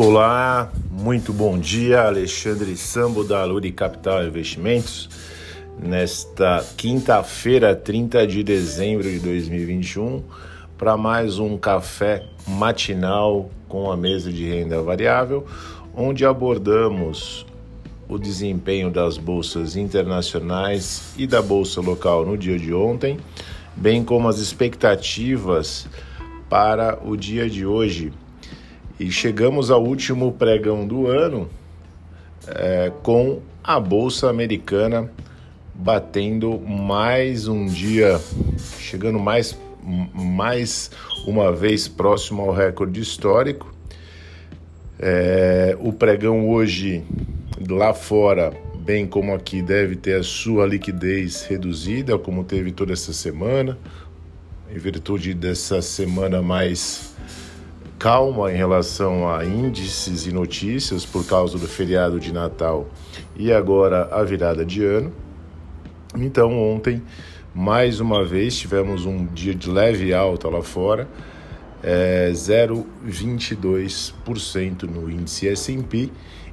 Olá, muito bom dia, Alexandre Sambo da Luri Capital Investimentos. Nesta quinta-feira, 30 de dezembro de 2021, para mais um café matinal com a mesa de renda variável, onde abordamos o desempenho das bolsas internacionais e da bolsa local no dia de ontem, bem como as expectativas para o dia de hoje e chegamos ao último pregão do ano é, com a Bolsa Americana batendo mais um dia, chegando mais, mais uma vez próximo ao recorde histórico. É, o pregão hoje lá fora, bem como aqui, deve ter a sua liquidez reduzida, como teve toda essa semana, em virtude dessa semana mais calma em relação a índices e notícias por causa do feriado de Natal e agora a virada de ano. Então, ontem, mais uma vez, tivemos um dia de leve alta lá fora, é, 0,22% no índice S&P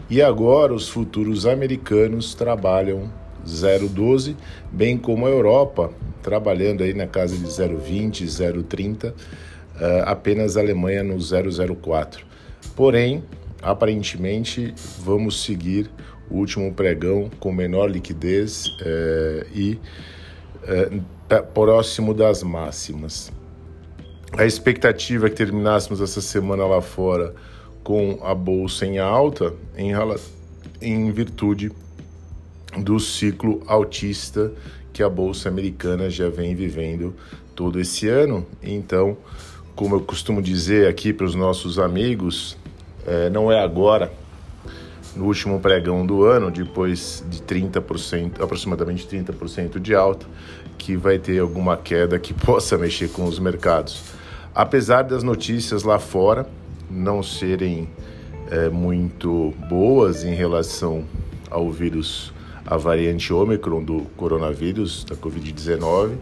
e agora os futuros americanos trabalham 0,12, bem como a Europa trabalhando aí na casa de 0,20, 0,30 uh, apenas a Alemanha no 004. Porém, aparentemente, vamos seguir o último pregão com menor liquidez uh, e uh, próximo das máximas. A expectativa é que terminássemos essa semana lá fora com a bolsa em alta em, em virtude do ciclo altista que a bolsa americana já vem vivendo todo esse ano. Então, como eu costumo dizer aqui para os nossos amigos, é, não é agora, no último pregão do ano, depois de 30%, aproximadamente 30% de alta, que vai ter alguma queda que possa mexer com os mercados. Apesar das notícias lá fora não serem é, muito boas em relação ao vírus, a variante Ômicron do coronavírus, da Covid-19,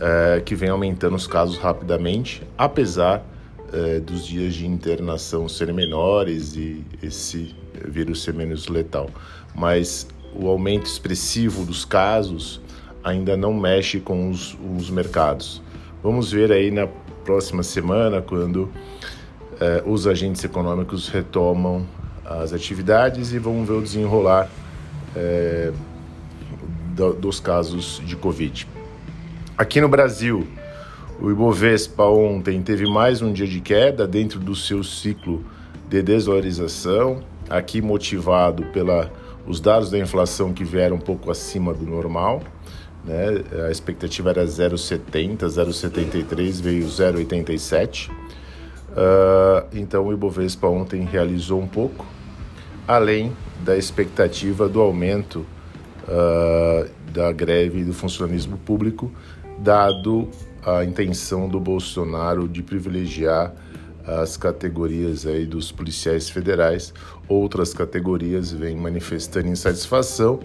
é, que vem aumentando os casos rapidamente, apesar é, dos dias de internação serem menores e esse vírus ser menos letal. Mas o aumento expressivo dos casos ainda não mexe com os, os mercados. Vamos ver aí na próxima semana, quando é, os agentes econômicos retomam as atividades e vamos ver o desenrolar é, do, dos casos de Covid. Aqui no Brasil, o Ibovespa ontem teve mais um dia de queda dentro do seu ciclo de desvalorização, aqui motivado pela os dados da inflação que vieram um pouco acima do normal. Né? A expectativa era 0,70, 0,73, veio 0,87. Uh, ah, então o Ibovespa ontem realizou um pouco, além da expectativa do aumento uh, da greve do funcionalismo público dado a intenção do Bolsonaro de privilegiar as categorias aí dos policiais federais, outras categorias vêm manifestando insatisfação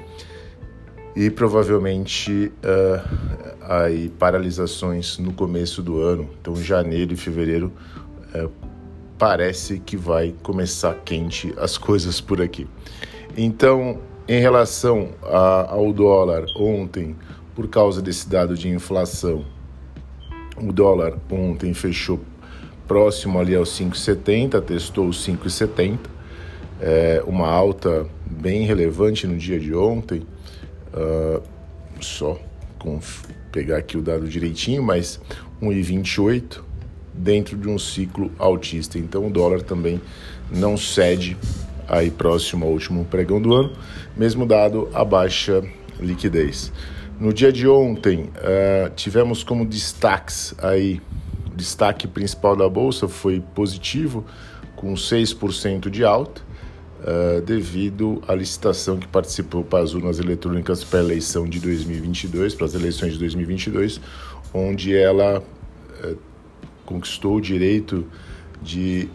e provavelmente uh, aí paralisações no começo do ano. Então, janeiro e fevereiro uh, parece que vai começar quente as coisas por aqui. Então, em relação a, ao dólar, ontem por causa desse dado de inflação. O dólar ontem fechou próximo ali aos 5,70, testou os 5,70, é, uma alta bem relevante no dia de ontem, uh, só com pegar aqui o dado direitinho, mas 1,28 dentro de um ciclo altista. Então o dólar também não cede aí próximo ao último pregão do ano, mesmo dado a baixa liquidez. No dia de ontem, uh, tivemos como destaques aí, o destaque principal da Bolsa foi positivo, com 6% de alta, uh, devido à licitação que participou para as urnas eletrônicas para a eleição de 2022, para as eleições de 2022, onde ela uh, conquistou o direito de,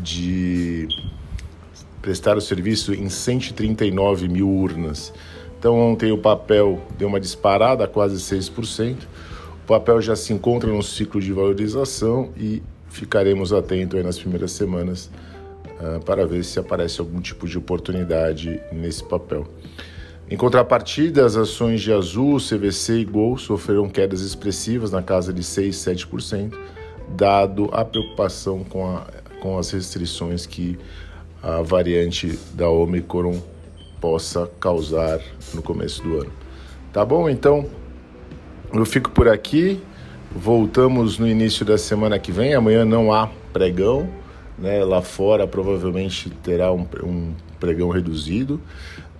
de prestar o serviço em 139 mil urnas. Então ontem o papel deu uma disparada quase 6%. O papel já se encontra num ciclo de valorização e ficaremos atentos nas primeiras semanas uh, para ver se aparece algum tipo de oportunidade nesse papel. Em contrapartida, as ações de Azul, CVC e Gol sofreram quedas expressivas na casa de 6, 7%, dado a preocupação com, a, com as restrições que a variante da Omicron possa causar no começo do ano. Tá bom? Então, eu fico por aqui. Voltamos no início da semana que vem. Amanhã não há pregão. Né? Lá fora provavelmente terá um, um pregão reduzido.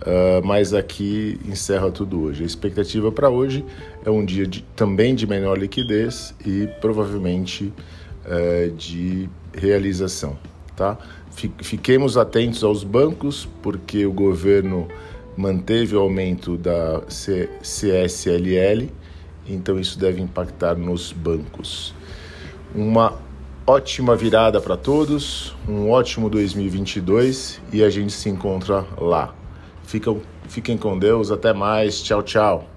Uh, mas aqui encerra tudo hoje. A expectativa para hoje é um dia de, também de menor liquidez e provavelmente uh, de realização. Tá? Fiquemos atentos aos bancos, porque o governo manteve o aumento da CSLL, então isso deve impactar nos bancos. Uma ótima virada para todos, um ótimo 2022 e a gente se encontra lá. Fiquem, fiquem com Deus, até mais, tchau, tchau.